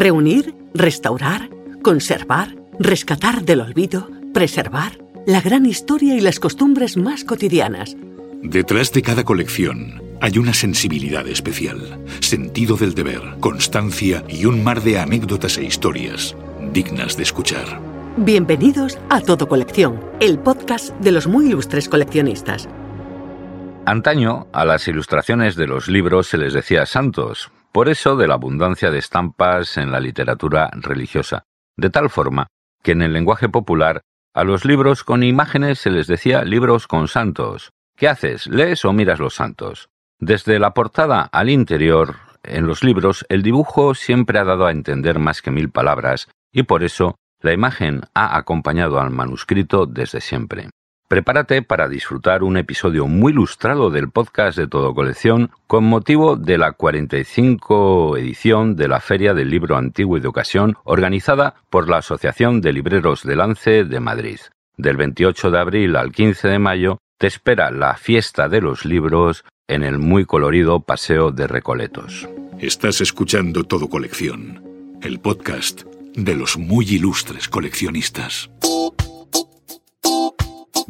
Reunir, restaurar, conservar, rescatar del olvido, preservar la gran historia y las costumbres más cotidianas. Detrás de cada colección hay una sensibilidad especial, sentido del deber, constancia y un mar de anécdotas e historias dignas de escuchar. Bienvenidos a Todo Colección, el podcast de los muy ilustres coleccionistas. Antaño, a las ilustraciones de los libros se les decía santos, por eso de la abundancia de estampas en la literatura religiosa, de tal forma que en el lenguaje popular a los libros con imágenes se les decía libros con santos. ¿Qué haces? ¿Lees o miras los santos? Desde la portada al interior, en los libros, el dibujo siempre ha dado a entender más que mil palabras, y por eso la imagen ha acompañado al manuscrito desde siempre. Prepárate para disfrutar un episodio muy ilustrado del podcast de Todo Colección con motivo de la 45 edición de la Feria del Libro Antiguo y de Ocasión organizada por la Asociación de Libreros de Lance de Madrid. Del 28 de abril al 15 de mayo te espera la fiesta de los libros en el muy colorido Paseo de Recoletos. Estás escuchando Todo Colección, el podcast de los muy ilustres coleccionistas.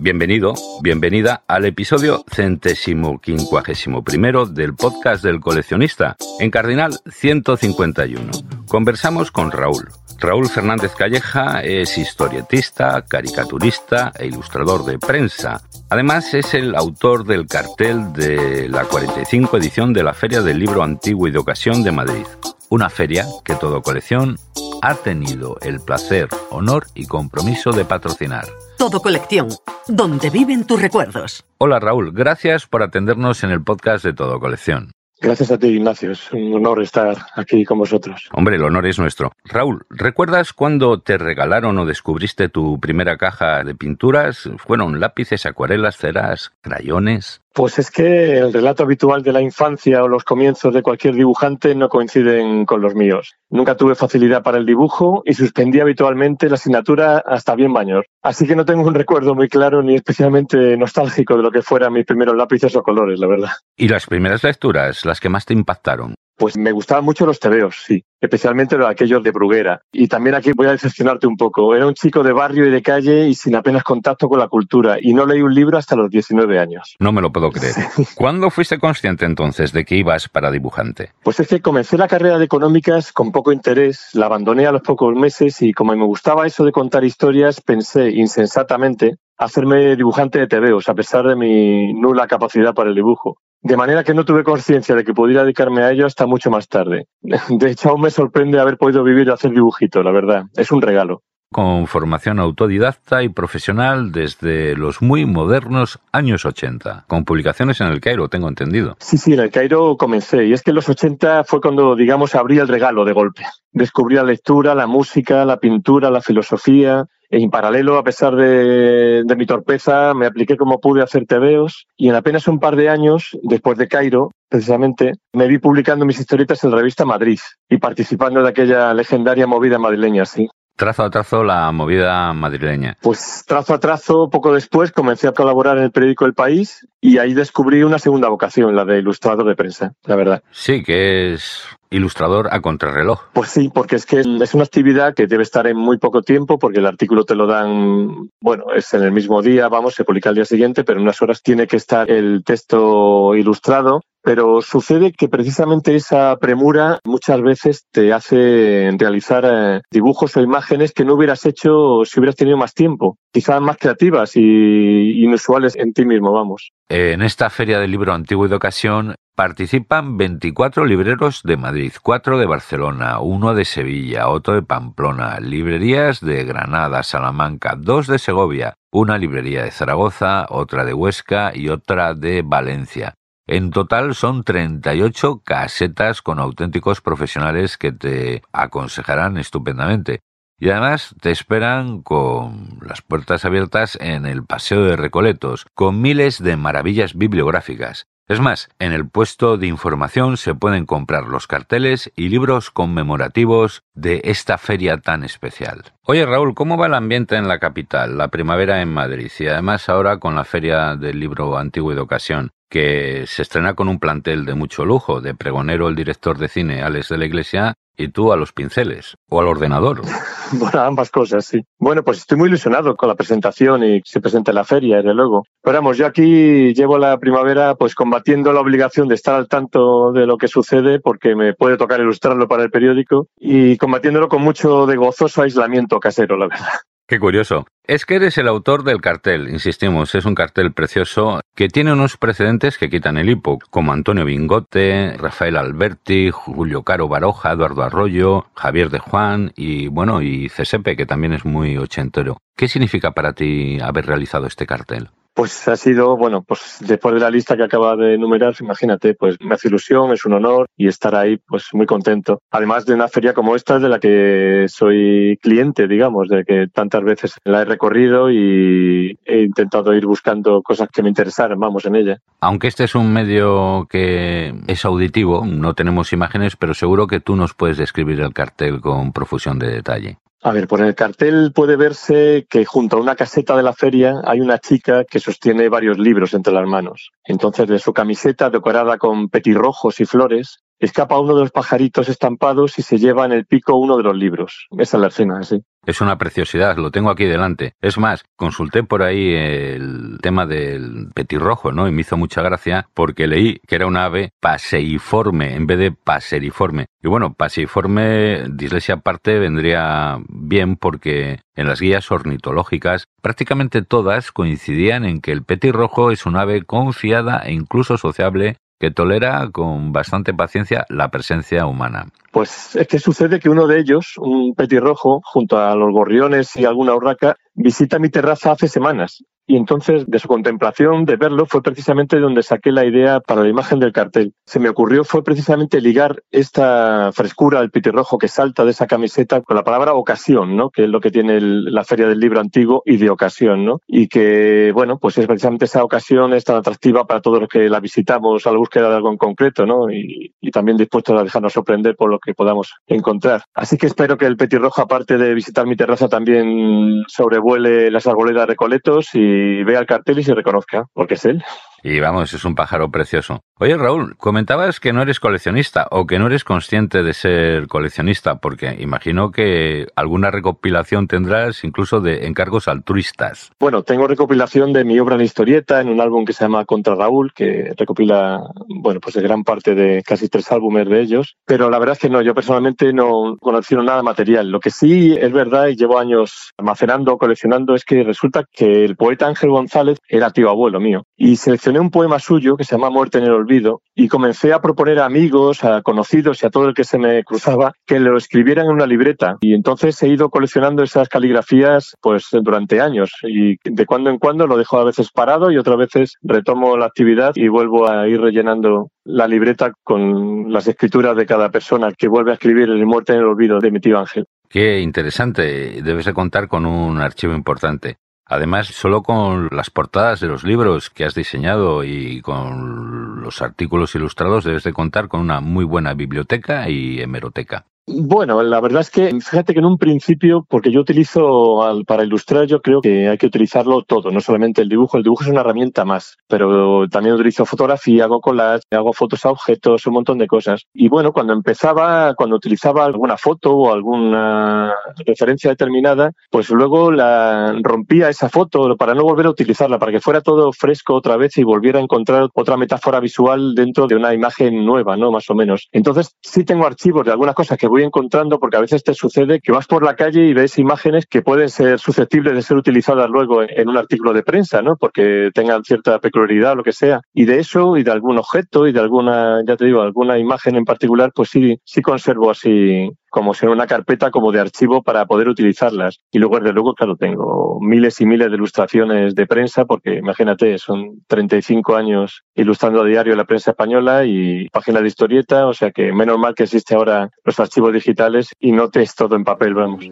Bienvenido, bienvenida al episodio centésimo quincuagésimo primero del podcast del coleccionista, en Cardinal 151. Conversamos con Raúl. Raúl Fernández Calleja es historietista, caricaturista e ilustrador de prensa. Además es el autor del cartel de la 45 edición de la Feria del Libro Antiguo y de Ocasión de Madrid. Una feria que todo colección ha tenido el placer, honor y compromiso de patrocinar. Todo Colección, donde viven tus recuerdos. Hola Raúl, gracias por atendernos en el podcast de Todo Colección. Gracias a ti, Ignacio. Es un honor estar aquí con vosotros. Hombre, el honor es nuestro. Raúl, ¿recuerdas cuando te regalaron o descubriste tu primera caja de pinturas? ¿Fueron lápices, acuarelas, ceras, crayones? Pues es que el relato habitual de la infancia o los comienzos de cualquier dibujante no coinciden con los míos. Nunca tuve facilidad para el dibujo y suspendí habitualmente la asignatura hasta bien mayor. Así que no tengo un recuerdo muy claro ni especialmente nostálgico de lo que fueran mis primeros lápices o colores, la verdad. ¿Y las primeras lecturas, las que más te impactaron? Pues me gustaban mucho los tebeos, sí, especialmente los aquellos de Bruguera. Y también aquí voy a decepcionarte un poco. Era un chico de barrio y de calle y sin apenas contacto con la cultura. Y no leí un libro hasta los 19 años. No me lo puedo creer. ¿Cuándo fuiste consciente entonces de que ibas para dibujante? Pues es que comencé la carrera de económicas con poco interés, la abandoné a los pocos meses y como me gustaba eso de contar historias, pensé insensatamente hacerme dibujante de tebeos, a pesar de mi nula capacidad para el dibujo. De manera que no tuve conciencia de que pudiera dedicarme a ello hasta mucho más tarde. De hecho, aún me sorprende haber podido vivir y hacer dibujitos, la verdad. Es un regalo. Con formación autodidacta y profesional desde los muy modernos años 80, con publicaciones en el Cairo, tengo entendido. Sí, sí, en el Cairo comencé. Y es que en los 80 fue cuando, digamos, abrí el regalo de golpe. Descubrí la lectura, la música, la pintura, la filosofía, en paralelo, a pesar de, mi torpeza, me apliqué como pude a hacer tebeos y en apenas un par de años, después de Cairo, precisamente, me vi publicando mis historietas en la revista Madrid y participando de aquella legendaria movida madrileña, sí. Trazo a trazo la movida madrileña. Pues trazo a trazo, poco después comencé a colaborar en el periódico El País y ahí descubrí una segunda vocación, la de ilustrador de prensa, la verdad. Sí, que es ilustrador a contrarreloj. Pues sí, porque es que es una actividad que debe estar en muy poco tiempo, porque el artículo te lo dan, bueno, es en el mismo día, vamos, se publica al día siguiente, pero en unas horas tiene que estar el texto ilustrado pero sucede que precisamente esa premura muchas veces te hace realizar eh, dibujos o imágenes que no hubieras hecho si hubieras tenido más tiempo, quizás más creativas y inusuales en ti mismo, vamos. En esta feria del libro antiguo y de ocasión participan 24 libreros de Madrid, 4 de Barcelona, 1 de Sevilla, otro de Pamplona, librerías de Granada, Salamanca, 2 de Segovia, una librería de Zaragoza, otra de Huesca y otra de Valencia. En total son 38 casetas con auténticos profesionales que te aconsejarán estupendamente. Y además te esperan con las puertas abiertas en el Paseo de Recoletos, con miles de maravillas bibliográficas. Es más, en el puesto de información se pueden comprar los carteles y libros conmemorativos de esta feria tan especial. Oye Raúl, ¿cómo va el ambiente en la capital, la primavera en Madrid y además ahora con la feria del libro antiguo y de ocasión? que se estrena con un plantel de mucho lujo, de pregonero el director de cine Alex de la Iglesia y tú a los pinceles o al ordenador. bueno, ambas cosas, sí. Bueno, pues estoy muy ilusionado con la presentación y se presenta en la feria, desde luego. Pero vamos, yo aquí llevo la primavera pues combatiendo la obligación de estar al tanto de lo que sucede porque me puede tocar ilustrarlo para el periódico y combatiéndolo con mucho de gozoso aislamiento casero, la verdad. Qué curioso. Es que eres el autor del cartel, insistimos, es un cartel precioso que tiene unos precedentes que quitan el hipo, como Antonio Bingote, Rafael Alberti, Julio Caro Baroja, Eduardo Arroyo, Javier de Juan y bueno, y Cesepe, que también es muy ochentero. ¿Qué significa para ti haber realizado este cartel? Pues ha sido, bueno, pues después de la lista que acaba de enumerar, imagínate, pues me hace ilusión, es un honor y estar ahí, pues muy contento. Además de una feria como esta, de la que soy cliente, digamos, de que tantas veces la he recorrido y he intentado ir buscando cosas que me interesaran, vamos, en ella. Aunque este es un medio que es auditivo, no tenemos imágenes, pero seguro que tú nos puedes describir el cartel con profusión de detalle. A ver, por el cartel puede verse que junto a una caseta de la feria hay una chica que sostiene varios libros entre las manos. Entonces, de su camiseta decorada con petirrojos y flores, escapa uno de los pajaritos estampados y se lleva en el pico uno de los libros. Esa es la escena, sí. Es una preciosidad, lo tengo aquí delante. Es más, consulté por ahí el tema del petirrojo, ¿no? Y me hizo mucha gracia porque leí que era un ave paseiforme en vez de paseriforme. Y bueno, paseiforme, dislexia aparte, vendría bien porque en las guías ornitológicas prácticamente todas coincidían en que el petirrojo es un ave confiada e incluso sociable que tolera con bastante paciencia la presencia humana. Pues es que sucede que uno de ellos, un petirrojo, junto a los gorriones y alguna urraca, visita mi terraza hace semanas y entonces de su contemplación, de verlo, fue precisamente donde saqué la idea para la imagen del cartel. Se me ocurrió fue precisamente ligar esta frescura al pitirrojo que salta de esa camiseta con la palabra ocasión, ¿no? Que es lo que tiene la Feria del Libro Antiguo y de ocasión, ¿no? Y que, bueno, pues es precisamente esa ocasión es tan atractiva para todos los que la visitamos a la búsqueda de algo en concreto, ¿no? Y, también dispuestos a dejarnos sorprender por lo que podamos encontrar. Así que espero que el petirrojo, aparte de visitar mi terraza, también sobrevuele las arboledas de Coletos y y vea el cartel y se reconozca, porque es él. Y vamos, es un pájaro precioso. Oye, Raúl, comentabas que no eres coleccionista o que no eres consciente de ser coleccionista, porque imagino que alguna recopilación tendrás incluso de encargos altruistas. Bueno, tengo recopilación de mi obra en historieta en un álbum que se llama Contra Raúl, que recopila, bueno, pues de gran parte de casi tres álbumes de ellos. Pero la verdad es que no, yo personalmente no colecciono nada material. Lo que sí es verdad y llevo años almacenando, coleccionando, es que resulta que el poeta Ángel González era tío abuelo mío. Y seleccioné un poema suyo que se llama Muerte en el Olvido y comencé a proponer a amigos, a conocidos y a todo el que se me cruzaba que lo escribieran en una libreta. Y entonces he ido coleccionando esas caligrafías pues durante años y de cuando en cuando lo dejo a veces parado y otras veces retomo la actividad y vuelvo a ir rellenando la libreta con las escrituras de cada persona que vuelve a escribir el Muerte en el Olvido de mi tío Ángel. Qué interesante. Debes de contar con un archivo importante. Además, solo con las portadas de los libros que has diseñado y con los artículos ilustrados debes de contar con una muy buena biblioteca y hemeroteca. Bueno, la verdad es que fíjate que en un principio, porque yo utilizo para ilustrar, yo creo que hay que utilizarlo todo, no solamente el dibujo. El dibujo es una herramienta más, pero también utilizo fotografía, hago collage, hago fotos a objetos, un montón de cosas. Y bueno, cuando empezaba, cuando utilizaba alguna foto o alguna referencia determinada, pues luego la rompía esa foto para no volver a utilizarla, para que fuera todo fresco otra vez y volviera a encontrar otra metáfora visual dentro de una imagen nueva, ¿no? Más o menos. Entonces, sí tengo archivos de algunas cosas que voy encontrando porque a veces te sucede que vas por la calle y ves imágenes que pueden ser susceptibles de ser utilizadas luego en, un artículo de prensa, ¿no? Porque tengan cierta peculiaridad o lo que sea. Y de eso y de algún objeto y de alguna, ya te digo, alguna imagen en particular, pues sí, sí conservo así como si en una carpeta como de archivo para poder utilizarlas. Y luego, desde luego, claro, tengo miles y miles de ilustraciones de prensa, porque imagínate, son 35 años ilustrando a diario la prensa española y páginas de historieta, o sea que menos mal que existe ahora los archivos digitales y no te es todo en papel, vamos.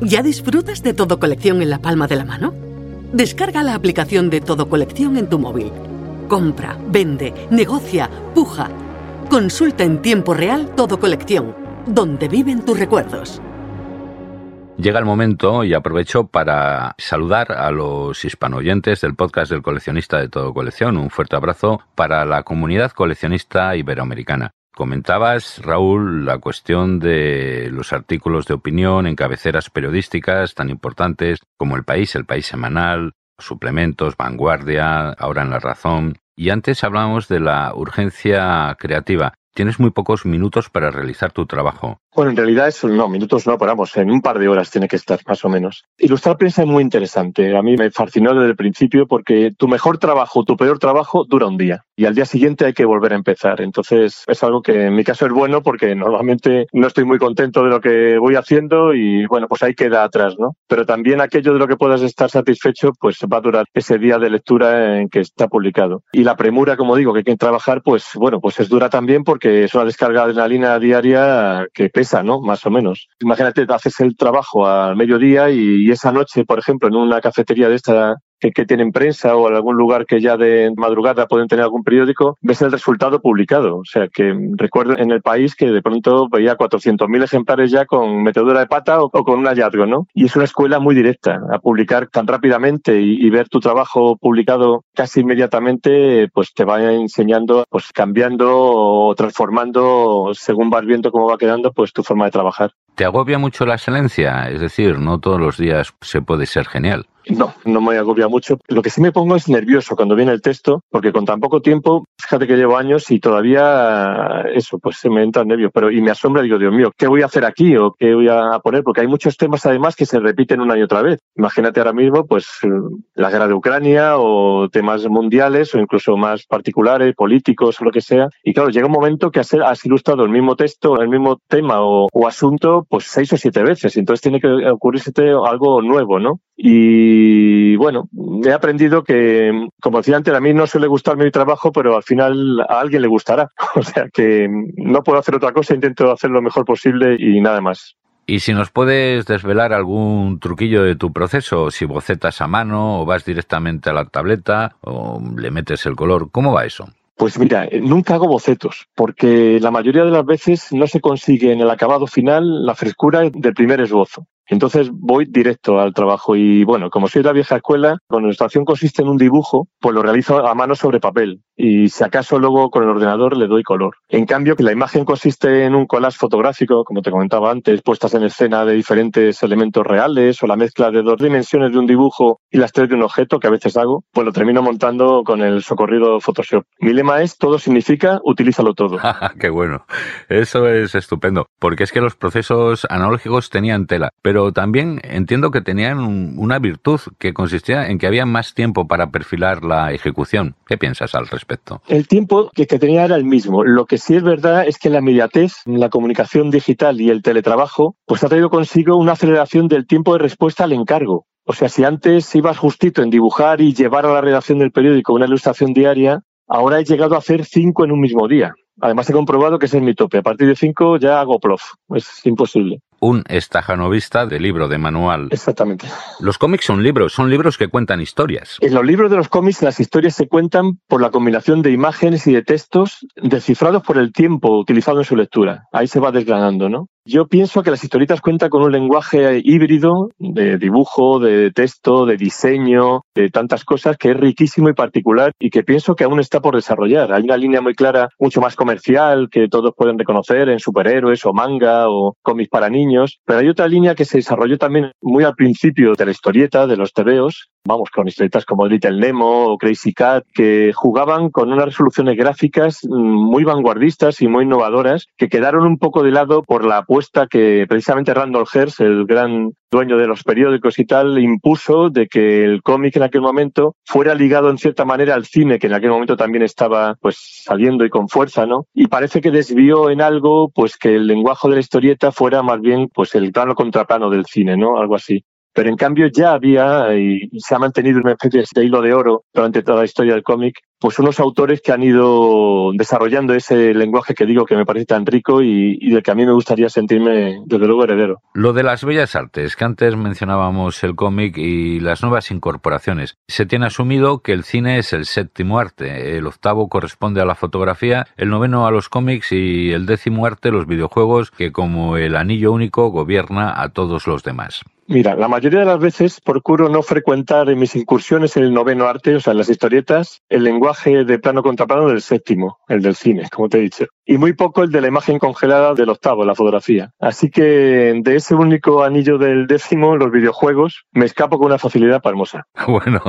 ¿Ya disfrutas de todo colección en la palma de la mano? Descarga la aplicación de todo colección en tu móvil. Compra, vende, negocia, puja. Consulta en tiempo real todo colección donde viven tus recuerdos. Llega el momento y aprovecho para saludar a los hispanoyentes del podcast del coleccionista de todo colección. Un fuerte abrazo para la comunidad coleccionista iberoamericana. Comentabas, Raúl, la cuestión de los artículos de opinión en cabeceras periodísticas tan importantes como El País, El País Semanal, suplementos, Vanguardia, ahora en La Razón. Y antes hablábamos de la urgencia creativa. Tienes muy pocos minutos para realizar tu trabajo. Bueno, en realidad eso no, minutos no, paramos, en un par de horas tiene que estar, más o menos. Ilustrar prensa es muy interesante. A mí me fascinó desde el principio porque tu mejor trabajo, tu peor trabajo dura un día y al día siguiente hay que volver a empezar. Entonces es algo que en mi caso es bueno porque normalmente no estoy muy contento de lo que voy haciendo y bueno, pues ahí queda atrás, ¿no? Pero también aquello de lo que puedas estar satisfecho, pues va a durar ese día de lectura en que está publicado. Y la premura, como digo, que hay que trabajar, pues bueno, pues es dura también porque es una descarga de adrenalina diaria que pesa ¿no? Más o menos. Imagínate, haces el trabajo al mediodía y, esa noche, por ejemplo, en una cafetería de esta que, tienen prensa o en algún lugar que ya de madrugada pueden tener algún periódico, ves el resultado publicado. O sea, que recuerdo en el país que de pronto veía 400.000 ejemplares ya con metedura de pata o, con un hallazgo, ¿no? Y es una escuela muy directa. A publicar tan rápidamente y, ver tu trabajo publicado casi inmediatamente, pues te va enseñando, pues cambiando o transformando según vas viendo cómo va quedando, pues tu forma de trabajar. ¿Te agobia mucho la excelencia? Es decir, no todos los días se puede ser genial. No, no me agobia mucho. Lo que sí me pongo es nervioso cuando viene el texto, porque con tan poco tiempo, fíjate que llevo años y todavía eso, pues se me entra el nervio. Pero y me asombra, digo, Dios mío, ¿qué voy a hacer aquí o qué voy a poner? Porque hay muchos temas además que se repiten una y otra vez. Imagínate ahora mismo, pues la guerra de Ucrania o temas mundiales o incluso más particulares, políticos o lo que sea. Y claro, llega un momento que has, ilustrado el mismo texto, el mismo tema o, o asunto, pues seis o siete veces. Entonces tiene que ocurrirse algo nuevo, ¿no? Y bueno, he aprendido que, como decía antes, a mí no suele gustarme mi trabajo, pero al final a alguien le gustará. O sea que no puedo hacer otra cosa, intento hacer lo mejor posible y nada más. Y si nos puedes desvelar algún truquillo de tu proceso, si bocetas a mano o vas directamente a la tableta o le metes el color, ¿cómo va eso? Pues mira, nunca hago bocetos, porque la mayoría de las veces no se consigue en el acabado final la frescura del primer esbozo. Entonces voy directo al trabajo y bueno, como soy de la vieja escuela, cuando la ilustración consiste en un dibujo, pues lo realizo a mano sobre papel y si acaso luego con el ordenador le doy color. En cambio, que la imagen consiste en un collage fotográfico, como te comentaba antes, puestas en escena de diferentes elementos reales o la mezcla de dos dimensiones de un dibujo y las tres de un objeto, que a veces hago, pues lo termino montando con el socorrido Photoshop. Mi lema es todo significa utilízalo todo. Qué bueno. Eso es estupendo, porque es que los procesos analógicos tenían tela, pero pero también entiendo que tenían una virtud que consistía en que había más tiempo para perfilar la ejecución. ¿Qué piensas al respecto? El tiempo que, que tenía era el mismo. Lo que sí es verdad es que la inmediatez, la comunicación digital y el teletrabajo, pues ha traído consigo una aceleración del tiempo de respuesta al encargo. O sea, si antes ibas justito en dibujar y llevar a la redacción del periódico una ilustración diaria, ahora he llegado a hacer cinco en un mismo día. Además he comprobado que ese es mi tope. A partir de cinco ya hago prof. Es imposible un estajanovista de libro, de manual. Exactamente. Los cómics son libros, son libros que cuentan historias. En los libros de los cómics las historias se cuentan por la combinación de imágenes y de textos descifrados por el tiempo utilizado en su lectura. Ahí se va desgranando, ¿no? Yo pienso que las historietas cuentan con un lenguaje híbrido de dibujo, de texto, de diseño, de tantas cosas que es riquísimo y particular y que pienso que aún está por desarrollar. Hay una línea muy clara, mucho más comercial, que todos pueden reconocer en superhéroes o manga o cómics para niños, pero hay otra línea que se desarrolló también muy al principio de la historieta, de los tebeos, vamos, con historietas como Little Nemo o Crazy Cat, que jugaban con unas resoluciones gráficas mm, muy vanguardistas y muy innovadoras, que quedaron un poco de lado por la apuesta que precisamente Randall Hearst, el gran dueño de los periódicos y tal, impuso de que el cómic en aquel momento fuera ligado en cierta manera al cine, que en aquel momento también estaba pues saliendo y con fuerza, ¿no? Y parece que desvió en algo pues que el lenguaje de la historieta fuera más bien pues el plano contraplano del cine, ¿no? Algo así. Pero en cambio ya había, y se ha mantenido una especie de hilo de oro durante toda la historia del cómic, pues unos autores que han ido desarrollando ese lenguaje que digo que me parece tan rico y, y, del que a mí me gustaría sentirme desde luego heredero. Lo de las bellas artes, que antes mencionábamos el cómic y las nuevas incorporaciones, se tiene asumido que el cine es el séptimo arte, el octavo corresponde a la fotografía, el noveno a los cómics y el décimo arte los videojuegos que como el anillo único gobierna a todos los demás. Mira, la mayoría de las veces procuro no frecuentar en mis incursiones en el noveno arte, o sea, en las historietas, el lenguaje de plano contra plano del séptimo, el del cine, como te he dicho, y muy poco el de la imagen congelada del octavo, la fotografía. Así que de ese único anillo del décimo, los videojuegos, me escapo con una facilidad palmosa. Bueno,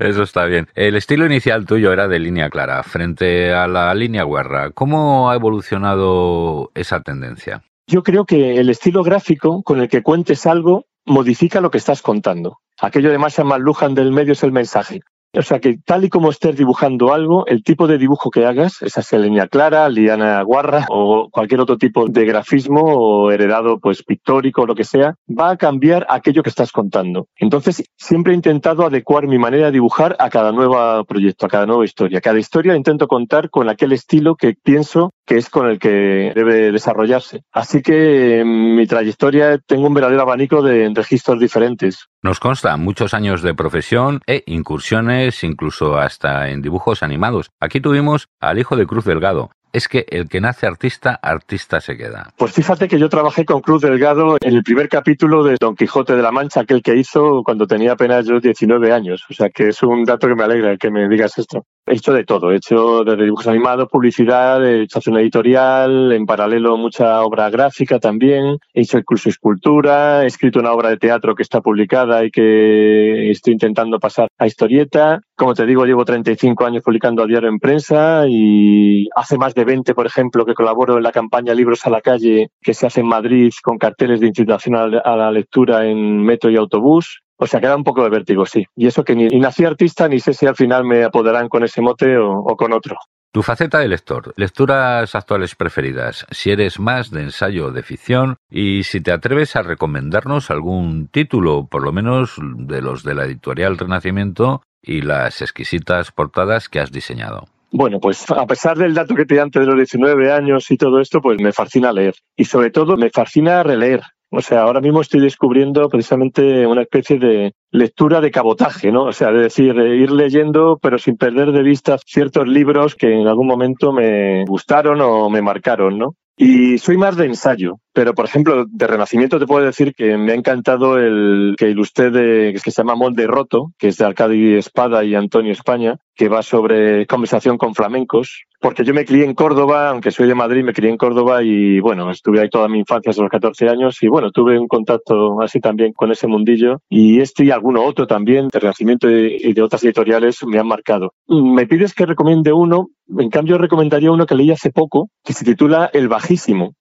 eso está bien. El estilo inicial tuyo era de línea clara, frente a la línea guarra. ¿Cómo ha evolucionado esa tendencia? Yo creo que el estilo gráfico con el que cuentes algo modifica lo que estás contando. Aquello de Marshall McLuhan del medio es el mensaje. O sea que tal y como estés dibujando algo, el tipo de dibujo que hagas, esa sea línea clara, liana guarra o cualquier otro tipo de grafismo o heredado pues pictórico o lo que sea, va a cambiar aquello que estás contando. Entonces, siempre he intentado adecuar mi manera de dibujar a cada nuevo proyecto, a cada nueva historia. Cada historia intento contar con aquel estilo que pienso que es con el que debe desarrollarse. Así que en mi trayectoria tengo un verdadero abanico de registros diferentes. Nos consta muchos años de profesión e incursiones incluso hasta en dibujos animados. Aquí tuvimos al hijo de Cruz Delgado, es que el que nace artista, artista se queda. Pues fíjate que yo trabajé con Cruz Delgado en el primer capítulo de Don Quijote de la Mancha, aquel que hizo cuando tenía apenas yo 19 años. O sea que es un dato que me alegra que me digas esto. He hecho de todo, he hecho desde dibujos animados, publicidad, he hecho una editorial, en paralelo mucha obra gráfica también, he hecho incluso escultura, he escrito una obra de teatro que está publicada y que estoy intentando pasar a historieta. Como te digo, llevo 35 años publicando a diario en prensa y hace más de 20, por ejemplo, que colaboro en la campaña Libros a la Calle que se hace en Madrid con carteles de incitación a la lectura en metro y autobús. O sea, queda un poco de vértigo, sí. Y eso que ni, nací artista ni sé si al final me apoderán con ese mote o, o con otro. Tu faceta de lector, lecturas actuales preferidas, si eres más de ensayo o de ficción y si te atreves a recomendarnos algún título, por lo menos de los de la editorial Renacimiento y las exquisitas portadas que has diseñado. Bueno, pues a pesar del dato que te di antes de los 19 años y todo esto, pues me fascina leer. Y sobre todo me fascina releer. O sea, ahora mismo estoy descubriendo precisamente una especie de lectura de cabotaje, ¿no? O sea, de decir, ir leyendo, pero sin perder de vista ciertos libros que en algún momento me gustaron o me marcaron, ¿no? Y soy más de ensayo, pero por ejemplo, de Renacimiento te puedo decir que me ha encantado el que ilustré de, que se llama Molde Roto, que es de Arcadi Espada y Antonio España, que va sobre conversación con flamencos, porque yo me crié en Córdoba, aunque soy de Madrid, me crié en Córdoba y bueno, estuve ahí toda mi infancia hasta los 14 años y bueno, tuve un contacto así también con ese mundillo y este y alguno otro también de Renacimiento y de otras editoriales me han marcado. Me pides que recomiende uno, en cambio recomendaría uno que leí hace poco, que se titula El Bajísimo,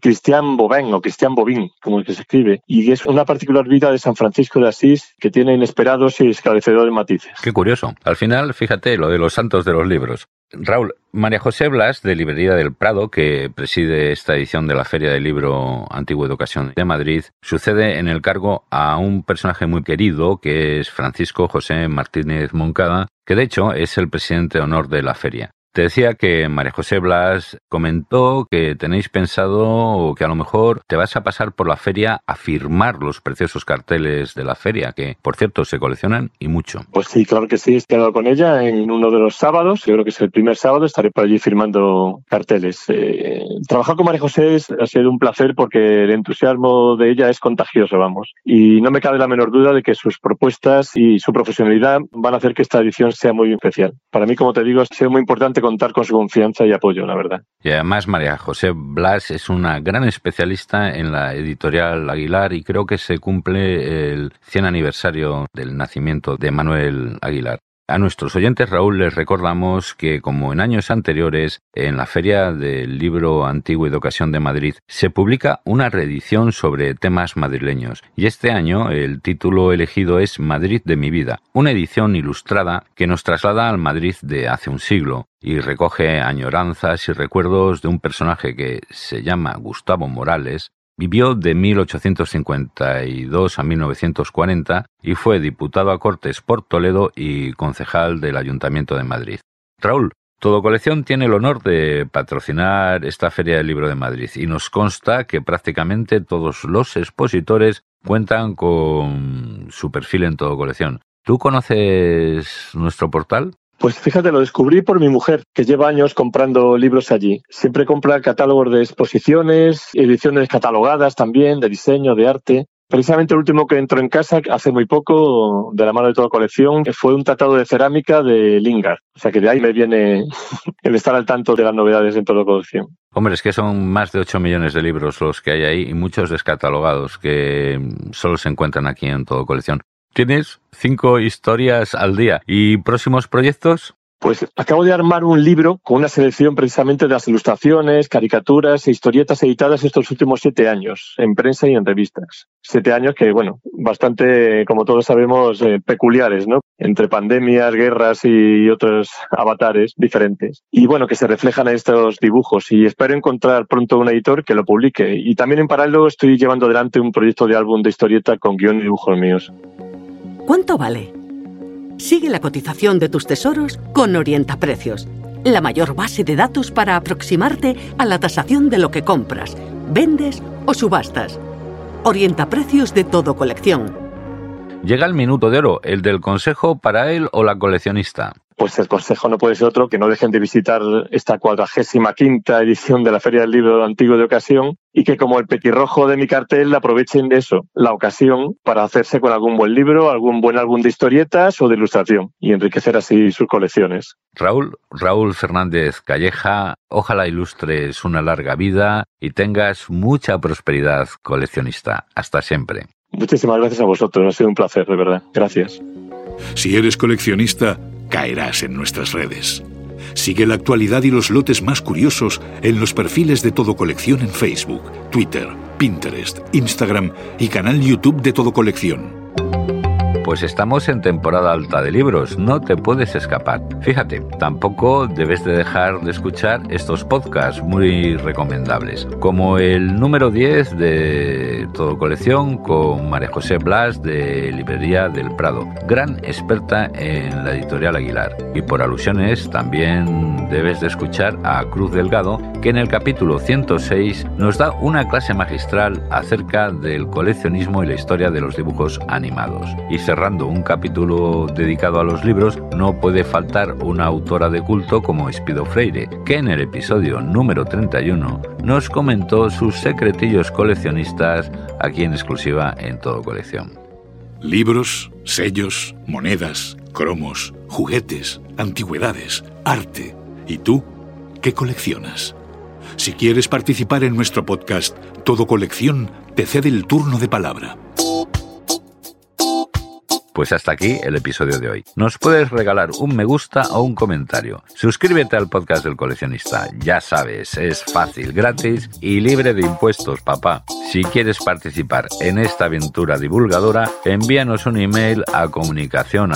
Cristian Bobin o Cristian Bobín, como el que se escribe, y es una particular vida de San Francisco de Asís que tiene inesperados y esclarecedores matices. Qué curioso. Al final, fíjate lo de los santos de los libros. Raúl, María José Blas, de Librería del Prado, que preside esta edición de la Feria del Libro Antigua Educación de Madrid, sucede en el cargo a un personaje muy querido, que es Francisco José Martínez Moncada, que de hecho es el presidente de honor de la feria. Te decía que María José Blas comentó que tenéis pensado que a lo mejor te vas a pasar por la feria a firmar los preciosos carteles de la feria, que por cierto se coleccionan y mucho. Pues sí, claro que sí, he estado con ella en uno de los sábados, yo creo que es el primer sábado, estaré por allí firmando carteles. Eh, trabajar con María José ha sido un placer porque el entusiasmo de ella es contagioso, vamos. Y no me cabe la menor duda de que sus propuestas y su profesionalidad van a hacer que esta edición sea muy especial. Para mí, como te digo, ha sido muy importante contar con su confianza y apoyo, la verdad. Y además María José Blas es una gran especialista en la editorial Aguilar y creo que se cumple el 100 aniversario del nacimiento de Manuel Aguilar. A nuestros oyentes, Raúl, les recordamos que, como en años anteriores, en la Feria del Libro Antiguo y de Ocasión de Madrid se publica una reedición sobre temas madrileños. Y este año el título elegido es Madrid de mi vida, una edición ilustrada que nos traslada al Madrid de hace un siglo y recoge añoranzas y recuerdos de un personaje que se llama Gustavo Morales, Vivió de 1852 a 1940 y fue diputado a Cortes por Toledo y concejal del Ayuntamiento de Madrid. Raúl, Todo Colección tiene el honor de patrocinar esta Feria del Libro de Madrid y nos consta que prácticamente todos los expositores cuentan con su perfil en Todo Colección. ¿Tú conoces nuestro portal? Pues fíjate, lo descubrí por mi mujer, que lleva años comprando libros allí. Siempre compra catálogos de exposiciones, ediciones catalogadas también, de diseño, de arte. Precisamente el último que entró en casa hace muy poco, de la mano de toda colección, fue un tratado de cerámica de Lingard. O sea que de ahí me viene el estar al tanto de las novedades en toda colección. Hombre, es que son más de 8 millones de libros los que hay ahí y muchos descatalogados que solo se encuentran aquí en todo colección. Tienes cinco historias al día. ¿Y próximos proyectos? Pues acabo de armar un libro con una selección precisamente de las ilustraciones, caricaturas e historietas editadas estos últimos siete años, en prensa y en revistas. Siete años que, bueno, bastante, como todos sabemos, eh, peculiares, ¿no? Entre pandemias, guerras y otros avatares diferentes. Y bueno, que se reflejan en estos dibujos. Y espero encontrar pronto un editor que lo publique. Y también en paralelo estoy llevando adelante un proyecto de álbum de historieta con guion y dibujos míos. ¿Cuánto vale? Sigue la cotización de tus tesoros con Orientaprecios, la mayor base de datos para aproximarte a la tasación de lo que compras, vendes o subastas. Orientaprecios de todo colección. Llega el minuto de oro, el del consejo para él o la coleccionista pues el consejo no puede ser otro que no dejen de visitar esta cuadragésima quinta edición de la Feria del Libro Antiguo de Ocasión y que como el petirrojo de mi cartel aprovechen de eso, la ocasión, para hacerse con algún buen libro, algún buen álbum de historietas o de ilustración y enriquecer así sus colecciones. Raúl, Raúl Fernández Calleja, ojalá ilustres una larga vida y tengas mucha prosperidad coleccionista. Hasta siempre. Muchísimas gracias a vosotros, ha sido un placer, de verdad. Gracias. Si eres coleccionista, caerás en nuestras redes. Sigue la actualidad y los lotes más curiosos en los perfiles de Todo Colección en Facebook, Twitter, Pinterest, Instagram y canal YouTube de Todo Colección. Pues estamos en temporada alta de libros, no te puedes escapar. Fíjate, tampoco debes de dejar de escuchar estos podcasts muy recomendables, como el número 10 de Todo Colección con María José Blas de Librería del Prado, gran experta en la editorial Aguilar. Y por alusiones también debes de escuchar a Cruz Delgado, que en el capítulo 106 nos da una clase magistral acerca del coleccionismo y la historia de los dibujos animados. Cerrando un capítulo dedicado a los libros, no puede faltar una autora de culto como Espido Freire, que en el episodio número 31 nos comentó sus secretillos coleccionistas aquí en exclusiva en Todo Colección. Libros, sellos, monedas, cromos, juguetes, antigüedades, arte. ¿Y tú? ¿Qué coleccionas? Si quieres participar en nuestro podcast, Todo Colección te cede el turno de palabra. Pues hasta aquí el episodio de hoy. Nos puedes regalar un me gusta o un comentario. Suscríbete al podcast del coleccionista. Ya sabes, es fácil, gratis y libre de impuestos, papá. Si quieres participar en esta aventura divulgadora, envíanos un email a comunicación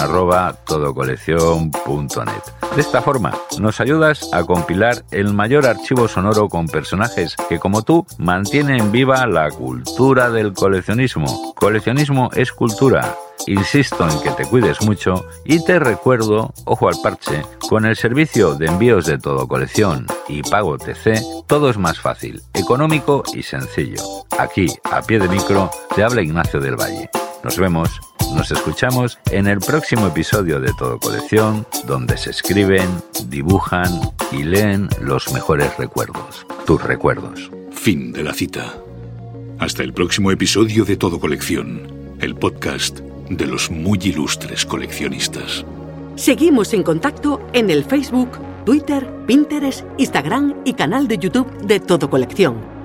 De esta forma, nos ayudas a compilar el mayor archivo sonoro con personajes que, como tú, mantienen viva la cultura del coleccionismo. Coleccionismo es cultura Insisto en que te cuides mucho y te recuerdo, ojo al parche, con el servicio de envíos de todo colección y pago TC, todo es más fácil, económico y sencillo. Aquí, a pie de micro, te habla Ignacio del Valle. Nos vemos, nos escuchamos en el próximo episodio de Todo Colección, donde se escriben, dibujan y leen los mejores recuerdos, tus recuerdos. Fin de la cita. Hasta el próximo episodio de Todo Colección, el podcast de los muy ilustres coleccionistas. Seguimos en contacto en el Facebook, Twitter, Pinterest, Instagram y canal de YouTube de Todo Colección.